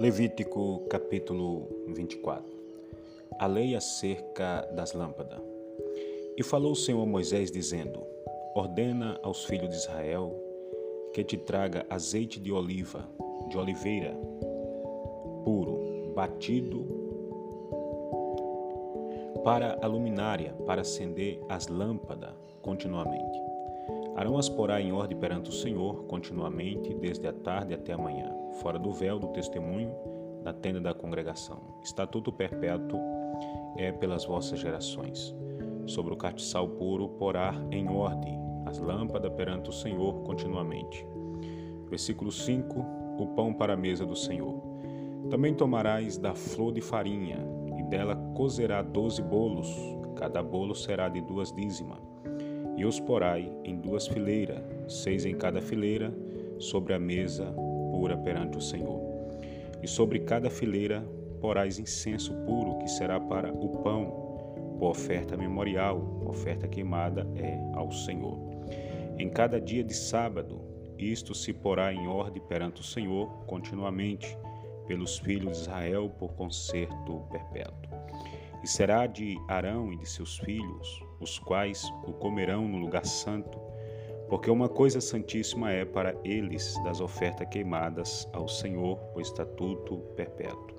Levítico capítulo 24 A lei acerca das lâmpadas. E falou o Senhor a Moisés, dizendo: Ordena aos filhos de Israel que te traga azeite de oliva, de oliveira, puro, batido, para a luminária, para acender as lâmpadas continuamente. Arão as porá em ordem perante o Senhor continuamente, desde a tarde até a manhã fora do véu do testemunho, na tenda da congregação. Estatuto perpétuo é pelas vossas gerações. Sobre o castiçal puro porá em ordem as lâmpadas perante o Senhor continuamente. Versículo 5: O pão para a mesa do Senhor. Também tomarás da flor de farinha, e dela cozerá doze bolos, cada bolo será de duas dízimas. E os porai em duas fileiras, seis em cada fileira, sobre a mesa pura perante o Senhor. E sobre cada fileira porás incenso puro, que será para o pão, por oferta memorial, oferta queimada é ao Senhor. Em cada dia de sábado, isto se porá em ordem perante o Senhor continuamente, pelos filhos de Israel, por concerto perpétuo. E será de Arão e de seus filhos, os quais o comerão no lugar santo, porque uma coisa santíssima é para eles das ofertas queimadas ao Senhor o estatuto perpétuo.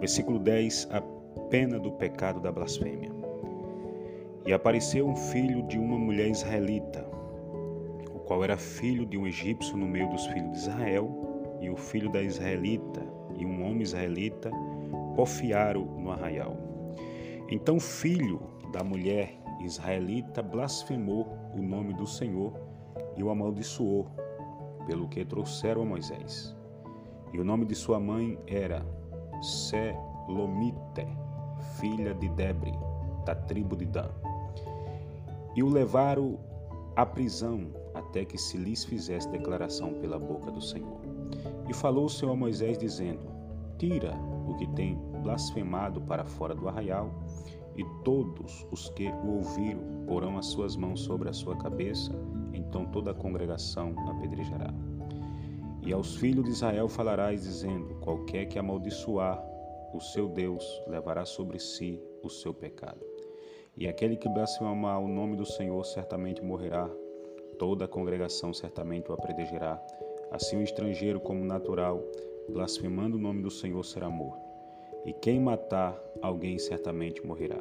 Versículo 10: A pena do pecado da blasfêmia. E apareceu um filho de uma mulher israelita, o qual era filho de um egípcio no meio dos filhos de Israel, e o filho da israelita e um homem israelita porfiaram no arraial. Então, filho da mulher israelita blasfemou o nome do Senhor e o amaldiçoou, pelo que trouxeram a Moisés. E o nome de sua mãe era Selomite, filha de Debre, da tribo de Dan. E o levaram à prisão até que se lhes fizesse declaração pela boca do Senhor. E falou o Senhor a Moisés, dizendo: Tira o que tem blasfemado para fora do arraial e todos os que o ouviram porão as suas mãos sobre a sua cabeça, então toda a congregação apedrejará. E aos filhos de Israel falarás, dizendo: Qualquer que amaldiçoar o seu Deus levará sobre si o seu pecado. E aquele que blasfemar o nome do Senhor certamente morrerá, toda a congregação certamente o apedrejará. Assim o estrangeiro, como natural, blasfemando o nome do Senhor, será morto. E quem matar alguém certamente morrerá.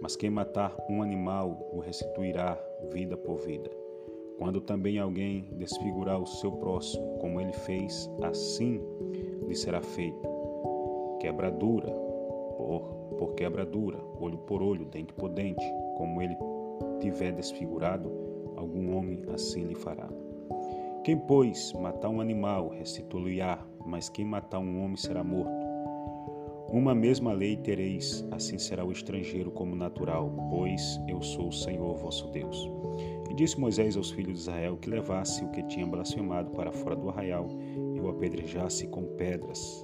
Mas quem matar um animal o restituirá vida por vida. Quando também alguém desfigurar o seu próximo, como ele fez, assim lhe será feito. Quebradura por, por quebradura, olho por olho, dente por dente, como ele tiver desfigurado, algum homem assim lhe fará. Quem, pois, matar um animal, restituirá, mas quem matar um homem será morto. Uma mesma lei tereis, assim será o estrangeiro como natural, pois eu sou o Senhor vosso Deus. E disse Moisés aos filhos de Israel que levasse o que tinha blasfemado para fora do arraial e o apedrejasse com pedras.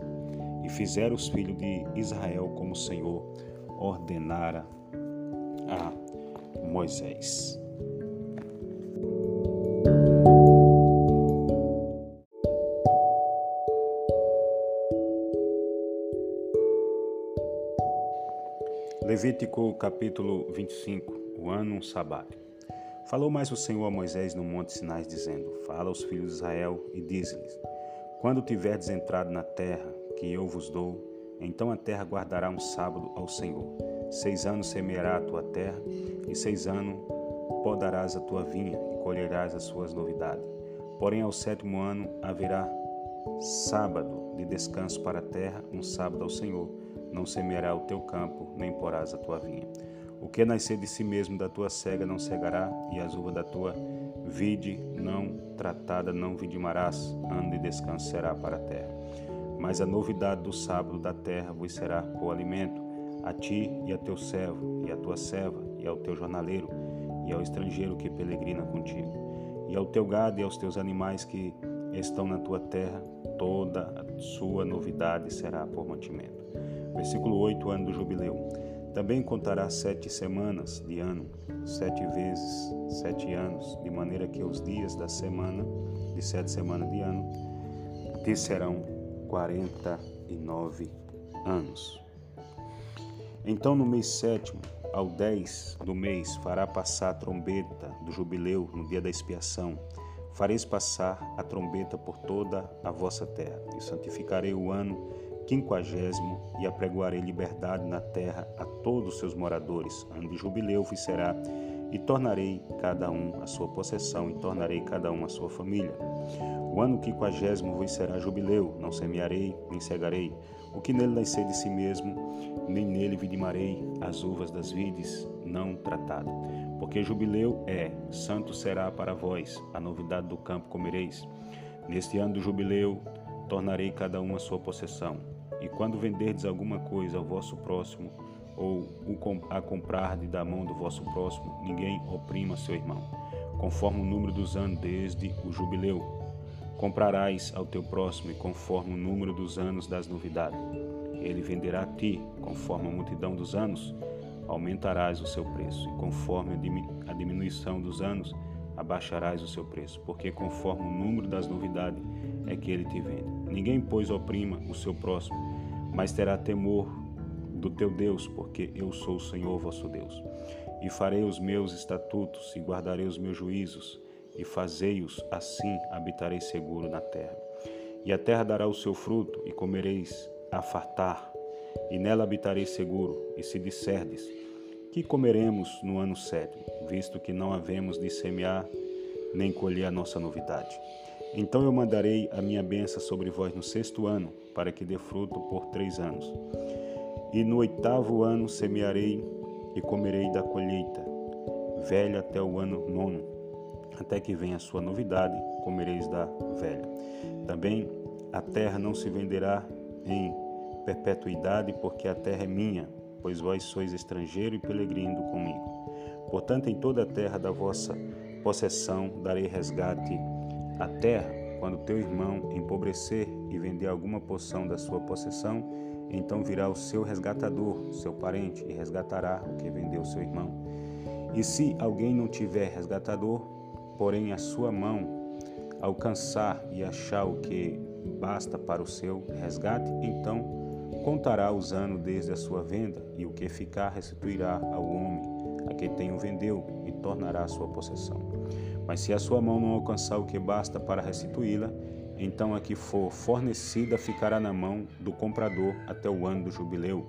E fizeram os filhos de Israel como o Senhor ordenara a Moisés. Levítico capítulo 25 O ano sabático Falou mais o Senhor a Moisés no monte Sinai, dizendo: Fala aos filhos de Israel e diz-lhes: Quando tiverdes entrado na terra que eu vos dou, então a terra guardará um sábado ao Senhor. Seis anos semeará a tua terra, e seis anos podarás a tua vinha, e colherás as suas novidades. Porém, ao sétimo ano haverá sábado de descanso para a terra, um sábado ao Senhor não semeará o teu campo, nem porás a tua vinha. O que nascer de si mesmo da tua cega não cegará, e as uvas da tua vide não tratada não vidimarás, ano de descanso será para a terra. Mas a novidade do sábado da terra vos será por alimento, a ti e a teu servo, e a tua serva, e ao teu jornaleiro, e ao estrangeiro que peregrina contigo, e ao teu gado e aos teus animais que estão na tua terra, toda a sua novidade será por mantimento. Versículo 8, ano do jubileu. Também contará sete semanas de ano, sete vezes sete anos, de maneira que os dias da semana, de sete semanas de ano, te serão 49 anos. Então, no mês sétimo, ao dez do mês, fará passar a trombeta do jubileu no dia da expiação. Fareis passar a trombeta por toda a vossa terra, e santificarei o ano quinquagésimo, e apregoarei liberdade na terra a todos os seus moradores. Ano de jubileu vos será, e tornarei cada um a sua possessão, e tornarei cada um a sua família. O ano quinquagésimo vos será jubileu, não semearei, nem cegarei. O que nele nascer de si mesmo, nem nele vidimarei as uvas das vides não tratado. Porque jubileu é, santo será para vós, a novidade do campo comereis. Neste ano do jubileu, tornarei cada um a sua possessão. E quando venderdes alguma coisa ao vosso próximo, ou a comprar da mão do vosso próximo, ninguém oprima seu irmão, conforme o número dos anos desde o jubileu. Comprarás ao teu próximo e conforme o número dos anos das novidades. Ele venderá a ti, conforme a multidão dos anos, aumentarás o seu preço, e conforme a diminuição dos anos, abaixarás o seu preço, porque conforme o número das novidades é que ele te vende. Ninguém, pois, oprima o seu próximo, mas terá temor do teu Deus, porque eu sou o Senhor vosso Deus. E farei os meus estatutos e guardarei os meus juízos, e fazei-os assim habitarei seguro na terra. E a terra dará o seu fruto, e comereis a fartar, e nela habitarei seguro. E se disserdes, que comeremos no ano sétimo, visto que não havemos de semear nem colher a nossa novidade. Então eu mandarei a minha benção sobre vós no sexto ano, para que dê fruto por três anos. E no oitavo ano semearei e comerei da colheita, velha até o ano nono, até que venha a sua novidade, comereis da velha. Também a terra não se venderá em perpetuidade, porque a terra é minha, pois vós sois estrangeiro e peregrino comigo. Portanto, em toda a terra da vossa possessão darei resgate à terra. Quando teu irmão empobrecer e vender alguma porção da sua possessão, então virá o seu resgatador, seu parente, e resgatará o que vendeu seu irmão. E se alguém não tiver resgatador, porém a sua mão alcançar e achar o que basta para o seu resgate, então contará os anos desde a sua venda, e o que ficar restituirá ao homem a quem tem o vendeu, e tornará a sua possessão. Mas se a sua mão não alcançar o que basta para restituí-la, então a que for fornecida ficará na mão do comprador até o ano do jubileu.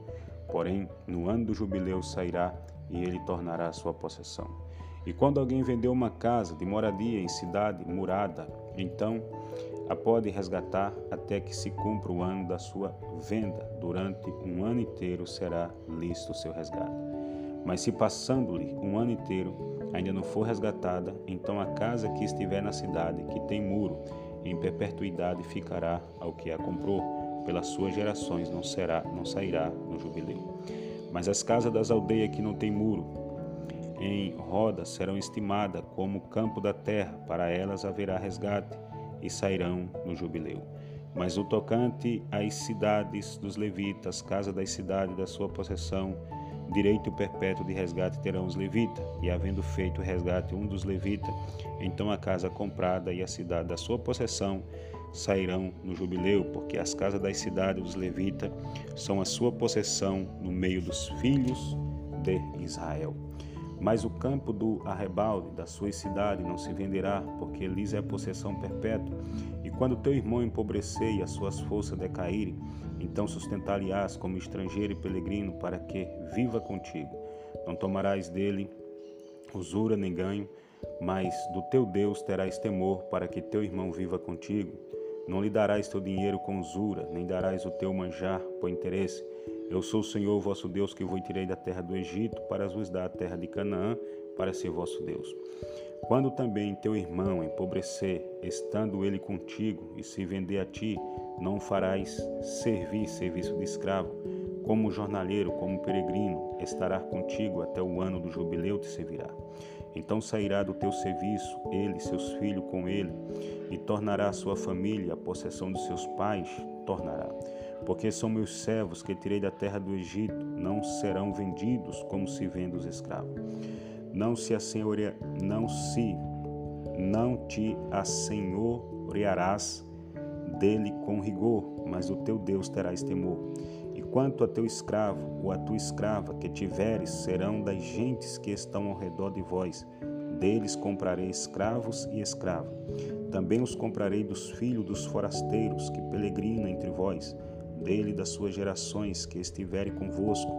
Porém, no ano do jubileu sairá e ele tornará a sua possessão. E quando alguém vendeu uma casa de moradia em cidade murada, então a pode resgatar até que se cumpra o ano da sua venda. Durante um ano inteiro será lícito o seu resgate. Mas se passando-lhe um ano inteiro ainda não for resgatada, então a casa que estiver na cidade, que tem muro, em perpetuidade ficará ao que a comprou, pelas suas gerações não será, não sairá no jubileu. Mas as casas das aldeias que não têm muro, em roda serão estimadas como campo da terra, para elas haverá resgate e sairão no jubileu. Mas o tocante às cidades dos levitas, casa das cidades da sua possessão, direito perpétuo de resgate terão os levitas, e havendo feito o resgate um dos levitas, então a casa comprada e a cidade da sua possessão sairão no jubileu, porque as casas das cidades dos levitas são a sua possessão no meio dos filhos de Israel. Mas o campo do arrebalde da sua cidade não se venderá, porque lhes é possessão perpétua. E quando teu irmão empobrecer e as suas forças decaírem, então sustentar-lhe-ás como estrangeiro e peregrino, para que viva contigo. Não tomarás dele usura nem ganho, mas do teu Deus terás temor, para que teu irmão viva contigo. Não lhe darás teu dinheiro com usura, nem darás o teu manjar por interesse. Eu sou o Senhor vosso Deus que vos tirei da terra do Egito para vos dar a terra de Canaã para ser vosso Deus. Quando também teu irmão empobrecer, estando ele contigo, e se vender a ti, não farás servir serviço de escravo. Como jornaleiro, como peregrino, estará contigo até o ano do jubileu te servirá. Então sairá do teu serviço ele, seus filhos com ele, e tornará a sua família a possessão dos seus pais, tornará. Porque são meus servos que tirei da terra do Egito, não serão vendidos como se vende os escravos. Não se assenhoreia, não se não te assenhorearás dele com rigor, mas o teu Deus terás temor. E quanto a teu escravo ou a tua escrava que tiveres, serão das gentes que estão ao redor de vós. Deles comprarei escravos e escrava. Também os comprarei dos filhos dos forasteiros que peregrinam entre vós, dele das suas gerações que estiverem convosco,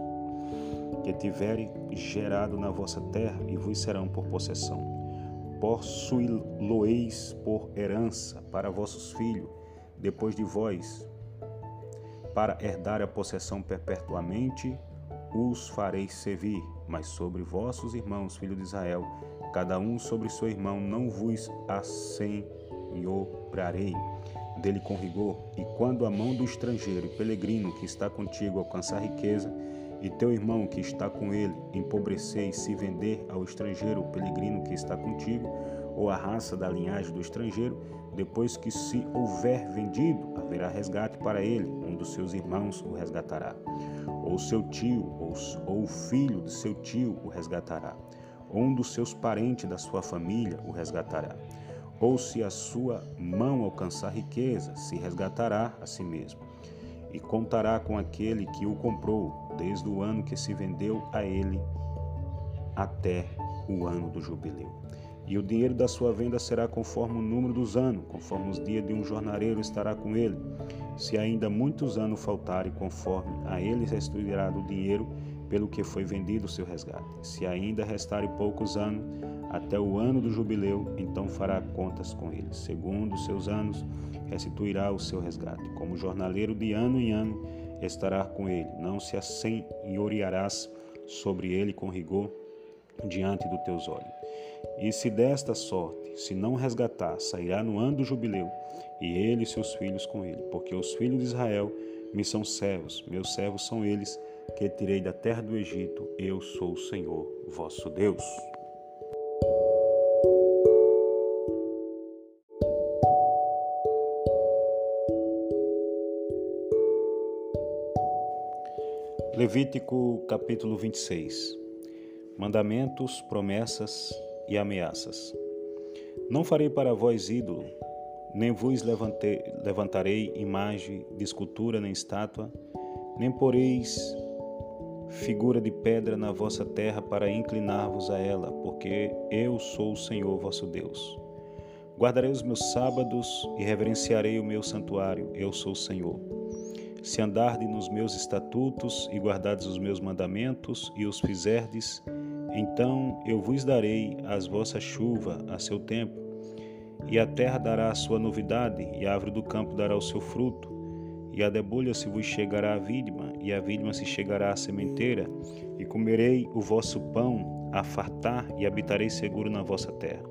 que tiverem gerado na vossa terra e vos serão por possessão. Possuí-lo-eis por herança para vossos filhos, depois de vós, para herdar a possessão perpetuamente, os fareis servir, mas sobre vossos irmãos, filhos de Israel, cada um sobre seu irmão, não vos assenhorarei dele com rigor, e quando a mão do estrangeiro e peregrino que está contigo alcançar riqueza, e teu irmão que está com ele empobrecer e se vender ao estrangeiro, o peregrino que está contigo, ou a raça da linhagem do estrangeiro, depois que se houver vendido, haverá resgate para ele, um dos seus irmãos o resgatará. Ou seu tio, ou, o filho de seu tio o resgatará. Ou um dos seus parentes da sua família o resgatará. Ou se a sua mão alcançar riqueza, se resgatará a si mesmo. E contará com aquele que o comprou, desde o ano que se vendeu a ele até o ano do jubileu. E o dinheiro da sua venda será conforme o número dos anos, conforme os dias de um jornaleiro estará com ele. Se ainda muitos anos faltarem, conforme a ele restituirá o dinheiro pelo que foi vendido o seu resgate. Se ainda restarem poucos anos, até o ano do jubileu, então fará contas com ele. Segundo os seus anos, restituirá o seu resgate. Como jornaleiro de ano em ano, estará com ele. Não se assenhorearás sobre ele com rigor diante dos teus olhos. E se desta sorte, se não resgatar, sairá no ano do jubileu, e ele e seus filhos com ele, porque os filhos de Israel me são servos, meus servos são eles, que tirei da terra do Egito, eu sou o Senhor, vosso Deus. Levítico capítulo 26 Mandamentos, promessas e ameaças. Não farei para vós ídolo, nem vos levantei, levantarei imagem de escultura nem estátua, nem poreis figura de pedra na vossa terra para inclinar-vos a ela, porque eu sou o Senhor vosso Deus. Guardarei os meus sábados e reverenciarei o meu santuário, eu sou o Senhor. Se andardes nos meus estatutos e guardardes os meus mandamentos e os fizerdes, então eu vos darei as vossas chuva a seu tempo, e a terra dará a sua novidade, e a árvore do campo dará o seu fruto, e a debulha se vos chegará a vidma, e a vidma se chegará à sementeira, e comerei o vosso pão a fartar, e habitarei seguro na vossa terra.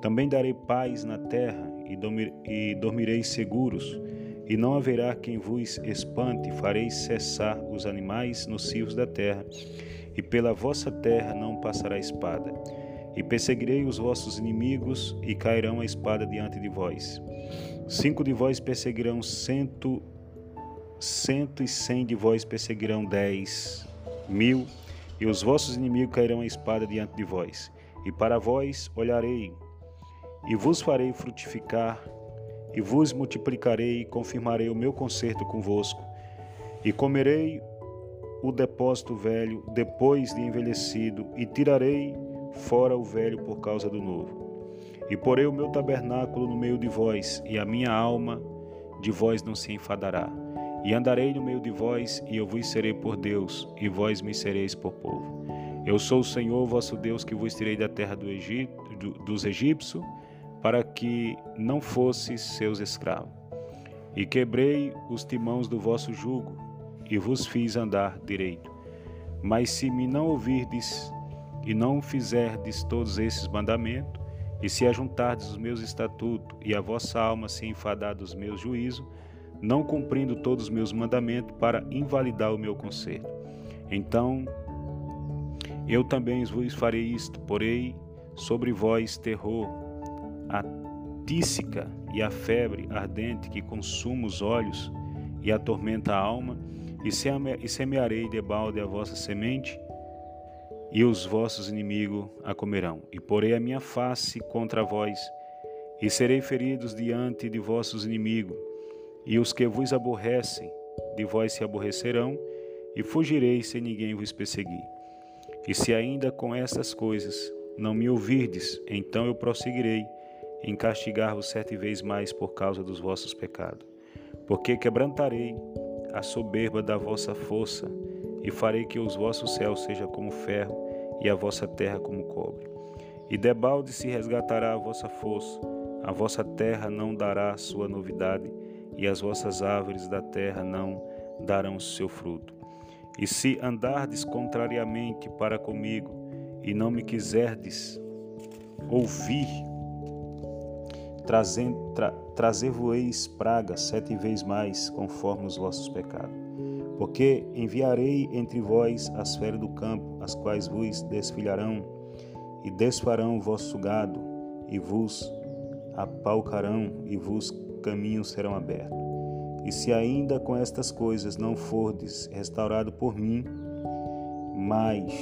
Também darei paz na terra, e, dormir, dormireis seguros, e não haverá quem vos espante, fareis cessar os animais nocivos da terra, e pela vossa terra não passará espada. E perseguirei os vossos inimigos, e cairão a espada diante de vós. Cinco de vós perseguirão cento, cento e cem de vós perseguirão dez mil, e os vossos inimigos cairão a espada diante de vós. E para vós olharei, e vos farei frutificar e vos multiplicarei e confirmarei o meu concerto convosco, e comerei o depósito velho depois de envelhecido, e tirarei fora o velho por causa do novo. E porei o meu tabernáculo no meio de vós, e a minha alma de vós não se enfadará. E andarei no meio de vós, e eu vos serei por Deus, e vós me sereis por povo. Eu sou o Senhor vosso Deus que vos tirei da terra do Egito, do, dos egípcios, para que não fosses seus escravos. E quebrei os timãos do vosso jugo, e vos fiz andar direito. Mas se me não ouvirdes e não fizerdes todos esses mandamentos, e se ajuntardes os meus estatutos, e a vossa alma se enfadar dos meus juízos, não cumprindo todos os meus mandamentos para invalidar o meu conselho. Então eu também vos farei isto, porei sobre vós terror a tísica e a febre ardente que consuma os olhos e atormenta a alma, e semearei debalde a vossa semente, e os vossos inimigos a comerão. E porei a minha face contra vós, e serei feridos diante de vossos inimigos, E os que vos aborrecem, de vós se aborrecerão, e fugireis se ninguém vos perseguir. E se ainda com estas coisas não me ouvirdes, então eu prosseguirei em castigar-vos sete vezes mais por causa dos vossos pecados. Porque quebrantarei a soberba da vossa força, e farei que os vossos céus sejam como ferro, e a vossa terra como cobre. E debalde se resgatará a vossa força, a vossa terra não dará sua novidade, e as vossas árvores da terra não darão seu fruto. E se andardes contrariamente para comigo, e não me quiserdes ouvir, tra, trazer-vos-eis pragas sete vezes mais, conforme os vossos pecados. Porque enviarei entre vós as feras do campo, as quais vos desfilharão e desfarão o vosso gado, e vos apalcarão, e vos caminhos serão abertos. E se ainda com estas coisas não fordes restaurado por mim, mas,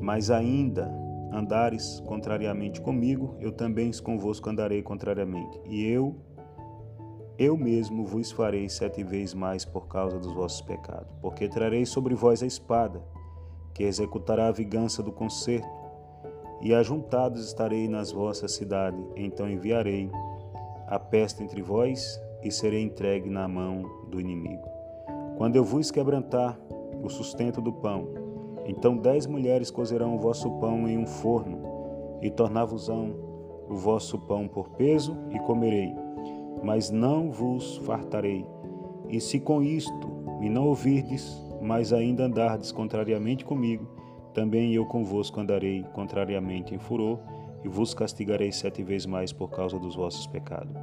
mas ainda andares contrariamente comigo, eu também convosco andarei contrariamente. E eu, eu mesmo vos farei sete vezes mais por causa dos vossos pecados. Porque trarei sobre vós a espada, que executará a vingança do concerto, e ajuntados estarei nas vossas cidades. Então enviarei a peste entre vós e serei entregue na mão do inimigo. Quando eu vos quebrantar o sustento do pão, então dez mulheres cozerão o vosso pão em um forno e tornar-vos-ão o vosso pão por peso e comerei, mas não vos fartarei. E se com isto me não ouvirdes, mas ainda andardes contrariamente comigo, também eu convosco andarei contrariamente em furor e vos castigarei sete vezes mais por causa dos vossos pecados.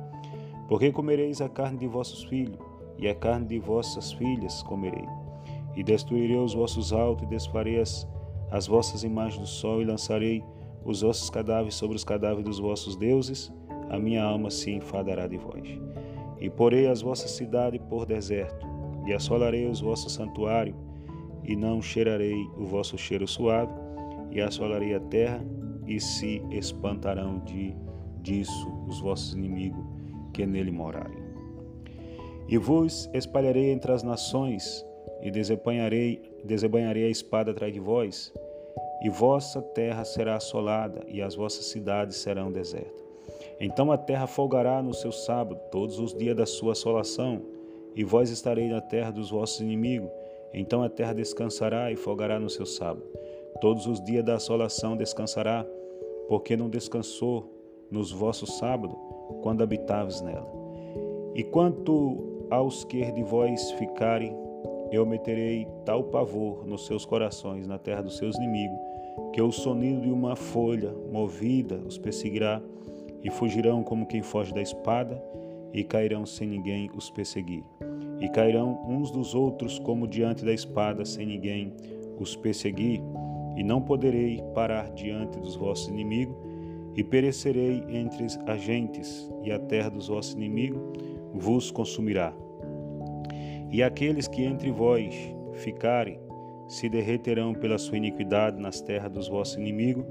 Porque comereis a carne de vossos filhos, e a carne de vossas filhas comerei. E destruirei os vossos altos, e desfarei as, as vossas imagens do sol, e lançarei os vossos cadáveres sobre os cadáveres dos vossos deuses, a minha alma se enfadará de vós. E porei as vossas cidades por deserto, e assolarei os vossos santuários, e não cheirarei o vosso cheiro suave, e assolarei a terra, e se espantarão de disso os vossos inimigos que nele morarem. E vos espalharei entre as nações, e desembanharei, desembanharei a espada atrás de vós, e vossa terra será assolada, e as vossas cidades serão desertas. Então a terra folgará no seu sábado, todos os dias da sua assolação, e vós estareis na terra dos vossos inimigos. Então a terra descansará e folgará no seu sábado. Todos os dias da assolação descansará, porque não descansou nos vossos sábados, quando habitáveis nela. E quanto aos que de vós ficarem, eu meterei tal pavor nos seus corações, na terra dos seus inimigos, que o sonido de uma folha movida os perseguirá, e fugirão como quem foge da espada, e cairão sem ninguém os perseguir. E cairão uns dos outros como diante da espada, sem ninguém os perseguir e não poderei parar diante dos vossos inimigos, e perecerei entre as gentes, e a terra dos vossos inimigos vos consumirá. E aqueles que entre vós ficarem se derreterão pela sua iniquidade nas terras dos vossos inimigos,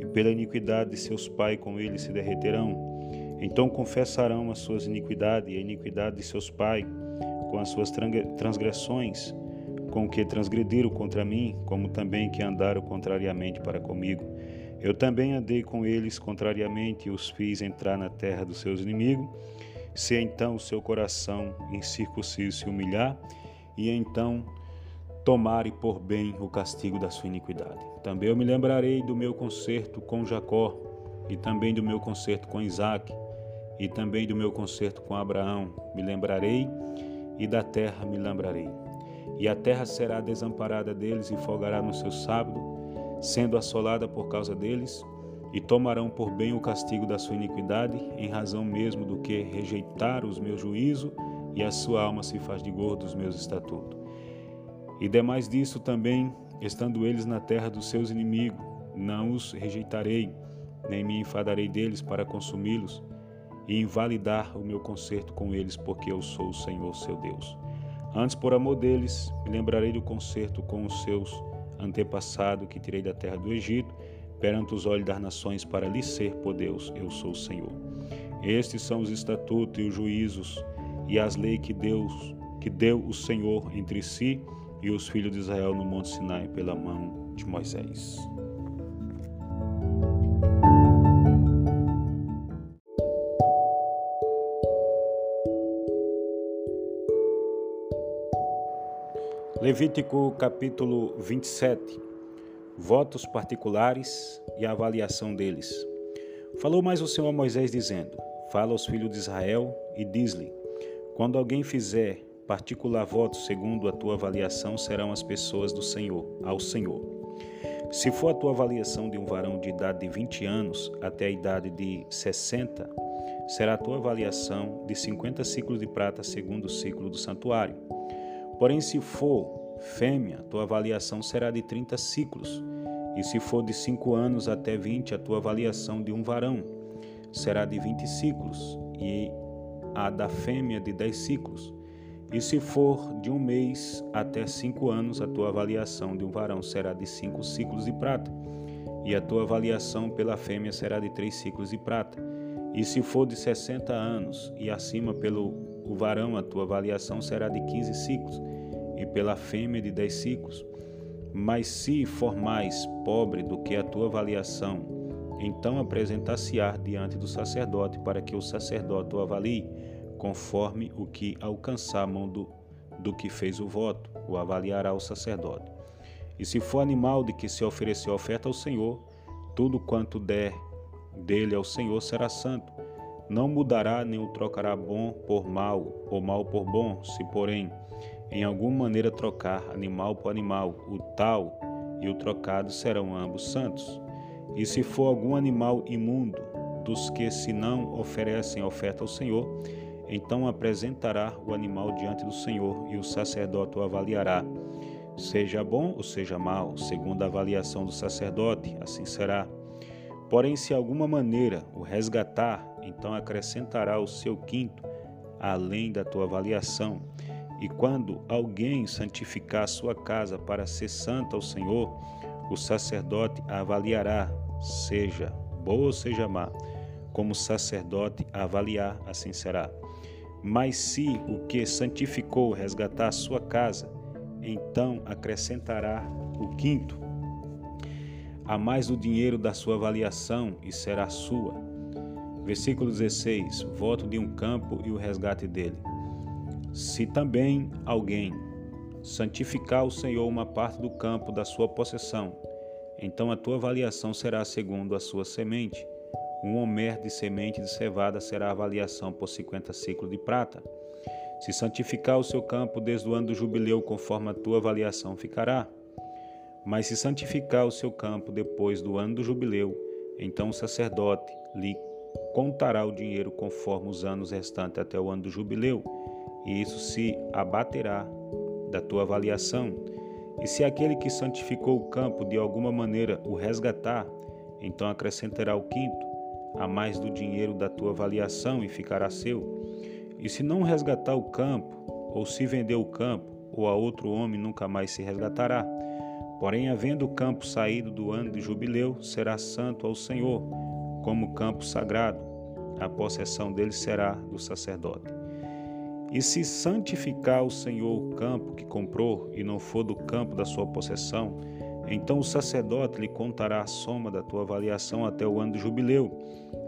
e pela iniquidade de seus pais com eles se derreterão. Então confessarão as suas iniquidades e a iniquidade de seus pais com as suas transgressões com que transgrediram contra mim, como também que andaram contrariamente para comigo. Eu também andei com eles contrariamente e os fiz entrar na terra dos seus inimigos. Se então o seu coração incircunciso se humilhar, e então tomare por bem o castigo da sua iniquidade. Também eu me lembrarei do meu concerto com Jacó, e também do meu concerto com Isaac, e também do meu concerto com Abraão. Me lembrarei, e da terra me lembrarei e a terra será desamparada deles e folgará no seu sábado, sendo assolada por causa deles, e tomarão por bem o castigo da sua iniquidade, em razão mesmo do que rejeitar os meus juízos, e a sua alma se faz de gordo dos meus estatutos. E demais disso também, estando eles na terra dos seus inimigos, não os rejeitarei, nem me enfadarei deles para consumi-los, e invalidar o meu concerto com eles, porque eu sou o Senhor seu Deus. Antes, por amor deles, me lembrarei do concerto com os seus antepassados que tirei da terra do Egito, perante os olhos das nações, para lhes ser por Deus, eu sou o Senhor. Estes são os estatutos e os juízos e as leis que Deus que deu o Senhor entre si e os filhos de Israel no monte Sinai pela mão de Moisés. Levítico capítulo 27 Votos particulares e a avaliação deles. Falou mais o Senhor a Moisés, dizendo: Fala aos filhos de Israel e diz-lhe: Quando alguém fizer particular voto segundo a tua avaliação, serão as pessoas do Senhor, ao Senhor. Se for a tua avaliação de um varão de idade de 20 anos até a idade de 60, será a tua avaliação de 50 ciclos de prata segundo o ciclo do santuário. Porém, se for fêmea, tua avaliação será de 30 ciclos, e se for de 5 anos até 20, a tua avaliação de um varão será de 20 ciclos, e a da fêmea de 10 ciclos. E se for de um mês até cinco anos, a tua avaliação de um varão será de cinco ciclos de prata, e a tua avaliação pela fêmea será de três ciclos de prata. E se for de sessenta anos e acima pelo varão, a tua avaliação será de quinze ciclos, e pela fêmea de dez ciclos. Mas se for mais pobre do que a tua avaliação, então apresentar-se-á diante do sacerdote para que o sacerdote o avalie conforme o que alcançar a mão do, do que fez o voto, o avaliará o sacerdote. E se for animal de que se ofereceu oferta ao Senhor, tudo quanto der dele ao Senhor será santo. Não mudará nem o trocará bom por mal, ou mal por bom, se porém em alguma maneira trocar animal por animal, o tal e o trocado serão ambos santos. E se for algum animal imundo, dos que se não oferecem oferta ao Senhor, então apresentará o animal diante do Senhor e o sacerdote o avaliará. Seja bom ou seja mal, segundo a avaliação do sacerdote, assim será. Porém, se alguma maneira o resgatar, então acrescentará o seu quinto, além da tua avaliação. E quando alguém santificar sua casa para ser santa ao Senhor, o sacerdote a avaliará, seja boa ou seja má, como sacerdote a avaliar, assim será. Mas se o que santificou resgatar sua casa, então acrescentará o quinto, a mais do dinheiro da sua avaliação e será sua. Versículo 16: Voto de um campo e o resgate dele. Se também alguém santificar o Senhor uma parte do campo da sua possessão, então a tua avaliação será segundo a sua semente um homer de semente de cevada será a avaliação por 50 ciclos de prata. Se santificar o seu campo desde o ano do jubileu, conforme a tua avaliação ficará. Mas se santificar o seu campo depois do ano do jubileu, então o sacerdote lhe contará o dinheiro conforme os anos restantes até o ano do jubileu, e isso se abaterá da tua avaliação. E se aquele que santificou o campo de alguma maneira o resgatar, então acrescentará o quinto, a mais do dinheiro da tua avaliação e ficará seu. E se não resgatar o campo, ou se vender o campo, ou a outro homem nunca mais se resgatará. Porém, havendo o campo saído do ano de jubileu, será santo ao Senhor, como campo sagrado. A possessão dele será do sacerdote. E se santificar o Senhor o campo que comprou, e não for do campo da sua possessão, então o sacerdote lhe contará a soma da tua avaliação até o ano do jubileu,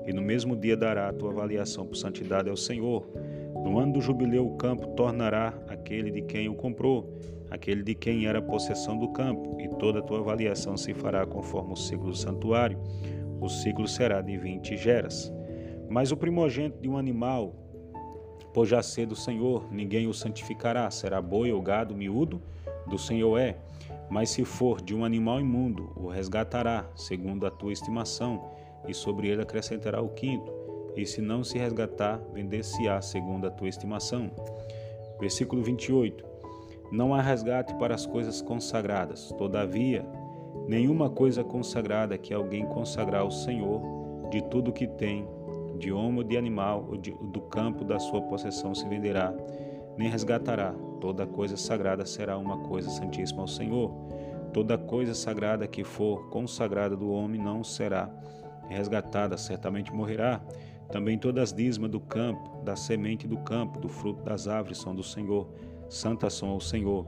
e no mesmo dia dará a tua avaliação por santidade ao Senhor. No ano do jubileu, o campo tornará aquele de quem o comprou, aquele de quem era possessão do campo, e toda a tua avaliação se fará conforme o ciclo do santuário. O ciclo será de vinte geras. Mas o primogênito de um animal, por já ser do Senhor, ninguém o santificará, será boi ou gado miúdo, do Senhor é. Mas se for de um animal imundo, o resgatará, segundo a tua estimação, e sobre ele acrescentará o quinto. E se não se resgatar, vender-se-á, segundo a tua estimação. Versículo 28. Não há resgate para as coisas consagradas, todavia, nenhuma coisa consagrada que alguém consagrar ao Senhor, de tudo que tem, de homem ou de animal, ou de, do campo da sua possessão se venderá, nem resgatará. Toda coisa sagrada será uma coisa santíssima ao Senhor. Toda coisa sagrada que for consagrada do homem não será resgatada, certamente morrerá. Também todas as dízimas do campo, da semente do campo, do fruto das árvores são do Senhor, santas são ao Senhor.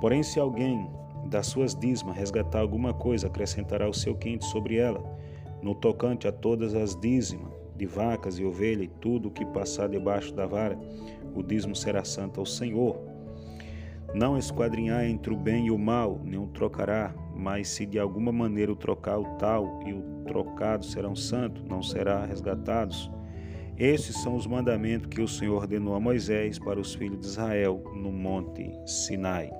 Porém, se alguém das suas dízimas resgatar alguma coisa, acrescentará o seu quinto sobre ela. No tocante a todas as dízimas de vacas e ovelhas e tudo o que passar debaixo da vara, o dízimo será santo ao Senhor. Não esquadrinhar entre o bem e o mal, nem o trocará, mas se de alguma maneira o trocar o tal e o trocado serão santos, não será resgatados. Esses são os mandamentos que o Senhor ordenou a Moisés para os filhos de Israel no monte Sinai.